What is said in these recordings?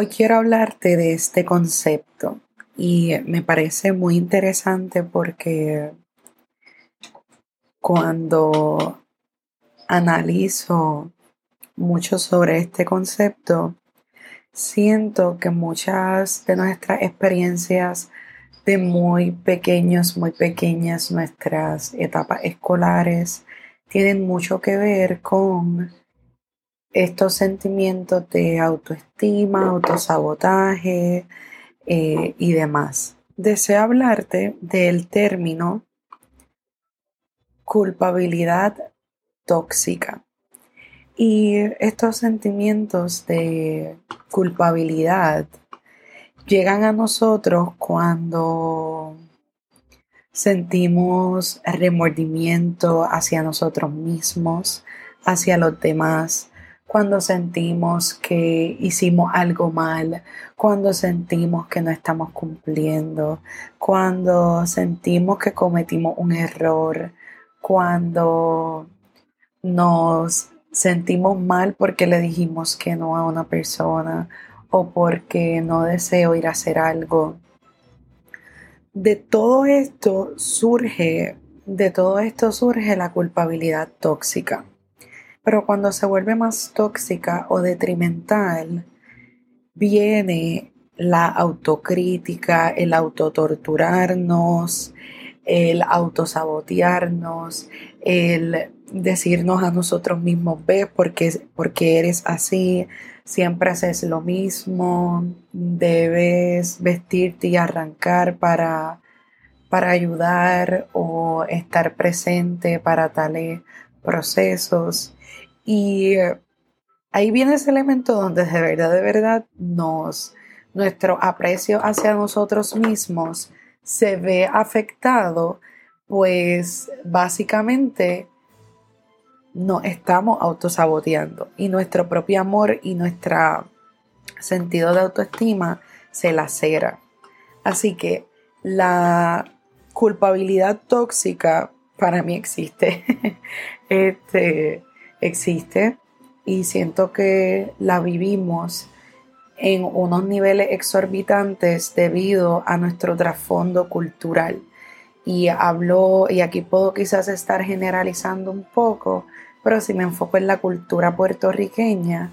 Hoy quiero hablarte de este concepto y me parece muy interesante porque cuando analizo mucho sobre este concepto, siento que muchas de nuestras experiencias de muy pequeños, muy pequeñas, nuestras etapas escolares, tienen mucho que ver con estos sentimientos de autoestima, autosabotaje eh, y demás. Deseo hablarte del término culpabilidad tóxica. Y estos sentimientos de culpabilidad llegan a nosotros cuando sentimos remordimiento hacia nosotros mismos, hacia los demás, cuando sentimos que hicimos algo mal, cuando sentimos que no estamos cumpliendo, cuando sentimos que cometimos un error, cuando nos sentimos mal porque le dijimos que no a una persona o porque no deseo ir a hacer algo. De todo esto surge, de todo esto surge la culpabilidad tóxica. Pero cuando se vuelve más tóxica o detrimental, viene la autocrítica, el autotorturarnos, el autosabotearnos, el decirnos a nosotros mismos, ves porque, porque eres así, siempre haces lo mismo, debes vestirte y arrancar para, para ayudar o estar presente para tales procesos. Y eh, ahí viene ese elemento donde de verdad, de verdad nos, nuestro aprecio hacia nosotros mismos se ve afectado, pues básicamente nos estamos autosaboteando y nuestro propio amor y nuestro sentido de autoestima se lacera. Así que la culpabilidad tóxica para mí existe. este, existe y siento que la vivimos en unos niveles exorbitantes debido a nuestro trasfondo cultural. Y hablo, y aquí puedo quizás estar generalizando un poco, pero si me enfoco en la cultura puertorriqueña,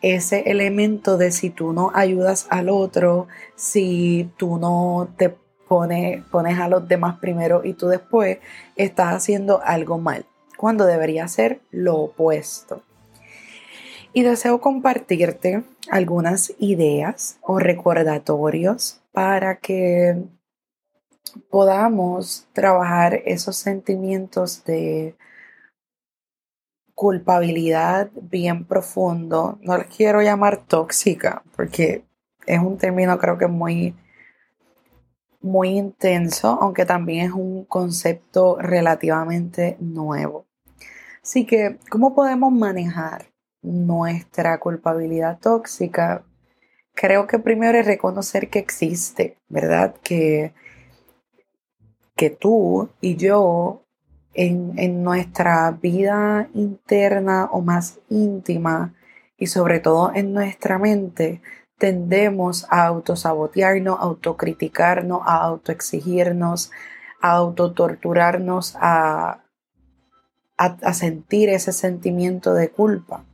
ese elemento de si tú no ayudas al otro, si tú no te pones, pones a los demás primero y tú después, estás haciendo algo mal, cuando debería ser lo opuesto. Y deseo compartirte algunas ideas o recordatorios para que podamos trabajar esos sentimientos de culpabilidad bien profundo. No les quiero llamar tóxica porque es un término creo que muy muy intenso, aunque también es un concepto relativamente nuevo. Así que, ¿cómo podemos manejar nuestra culpabilidad tóxica, creo que primero es reconocer que existe, ¿verdad? Que, que tú y yo en, en nuestra vida interna o más íntima y sobre todo en nuestra mente tendemos a autosabotearnos, a autocriticarnos, a autoexigirnos, a autotorturarnos, a, a, sentir ese sentimiento de culpa.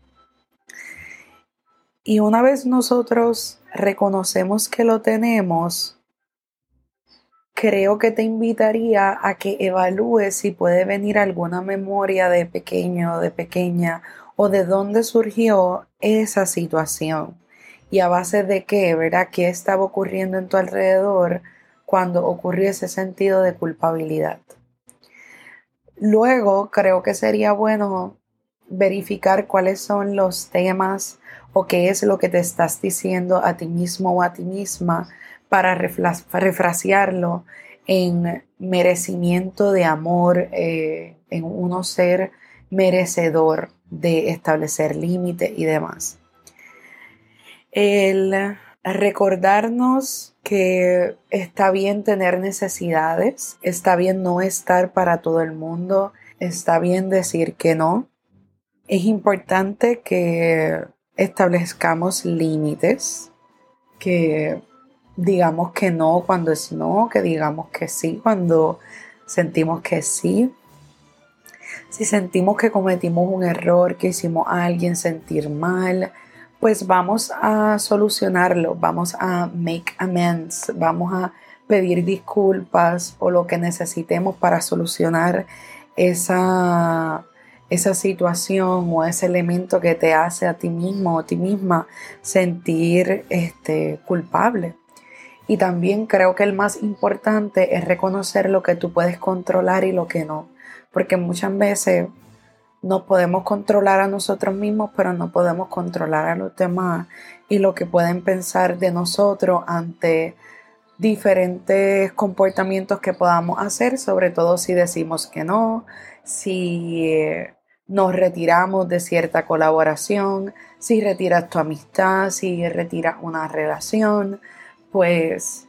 Y una vez nosotros reconocemos que lo tenemos, creo que te invitaría a que evalúes si puede venir alguna memoria de pequeño, de pequeña, o de dónde surgió esa situación. Y a base de qué, ¿verdad? ¿Qué estaba ocurriendo en tu alrededor cuando ocurrió ese sentido de culpabilidad? Luego, creo que sería bueno verificar cuáles son los temas o qué es lo que te estás diciendo a ti mismo o a ti misma para refrasearlo en merecimiento de amor, eh, en uno ser merecedor de establecer límites y demás. El recordarnos que está bien tener necesidades, está bien no estar para todo el mundo, está bien decir que no. Es importante que establezcamos límites que digamos que no cuando es no, que digamos que sí cuando sentimos que sí. Si sentimos que cometimos un error, que hicimos a alguien sentir mal, pues vamos a solucionarlo, vamos a make amends, vamos a pedir disculpas o lo que necesitemos para solucionar esa, esa situación o ese elemento que te hace a ti mismo o a ti misma sentir este, culpable. Y también creo que el más importante es reconocer lo que tú puedes controlar y lo que no. Porque muchas veces no podemos controlar a nosotros mismos, pero no podemos controlar a los demás y lo que pueden pensar de nosotros ante diferentes comportamientos que podamos hacer, sobre todo si decimos que no, si eh, nos retiramos de cierta colaboración, si retiras tu amistad, si retiras una relación pues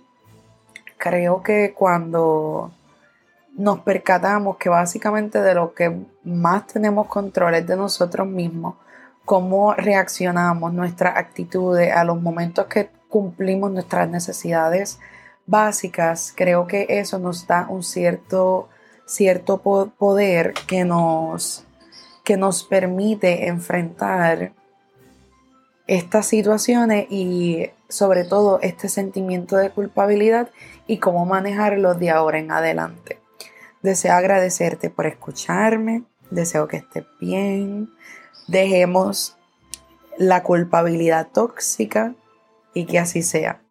creo que cuando nos percatamos que básicamente de lo que más tenemos control es de nosotros mismos, cómo reaccionamos, nuestras actitudes a los momentos que cumplimos nuestras necesidades básicas, creo que eso nos da un cierto, cierto poder que nos, que nos permite enfrentar estas situaciones y sobre todo este sentimiento de culpabilidad y cómo manejarlo de ahora en adelante. Deseo agradecerte por escucharme, deseo que estés bien, dejemos la culpabilidad tóxica y que así sea.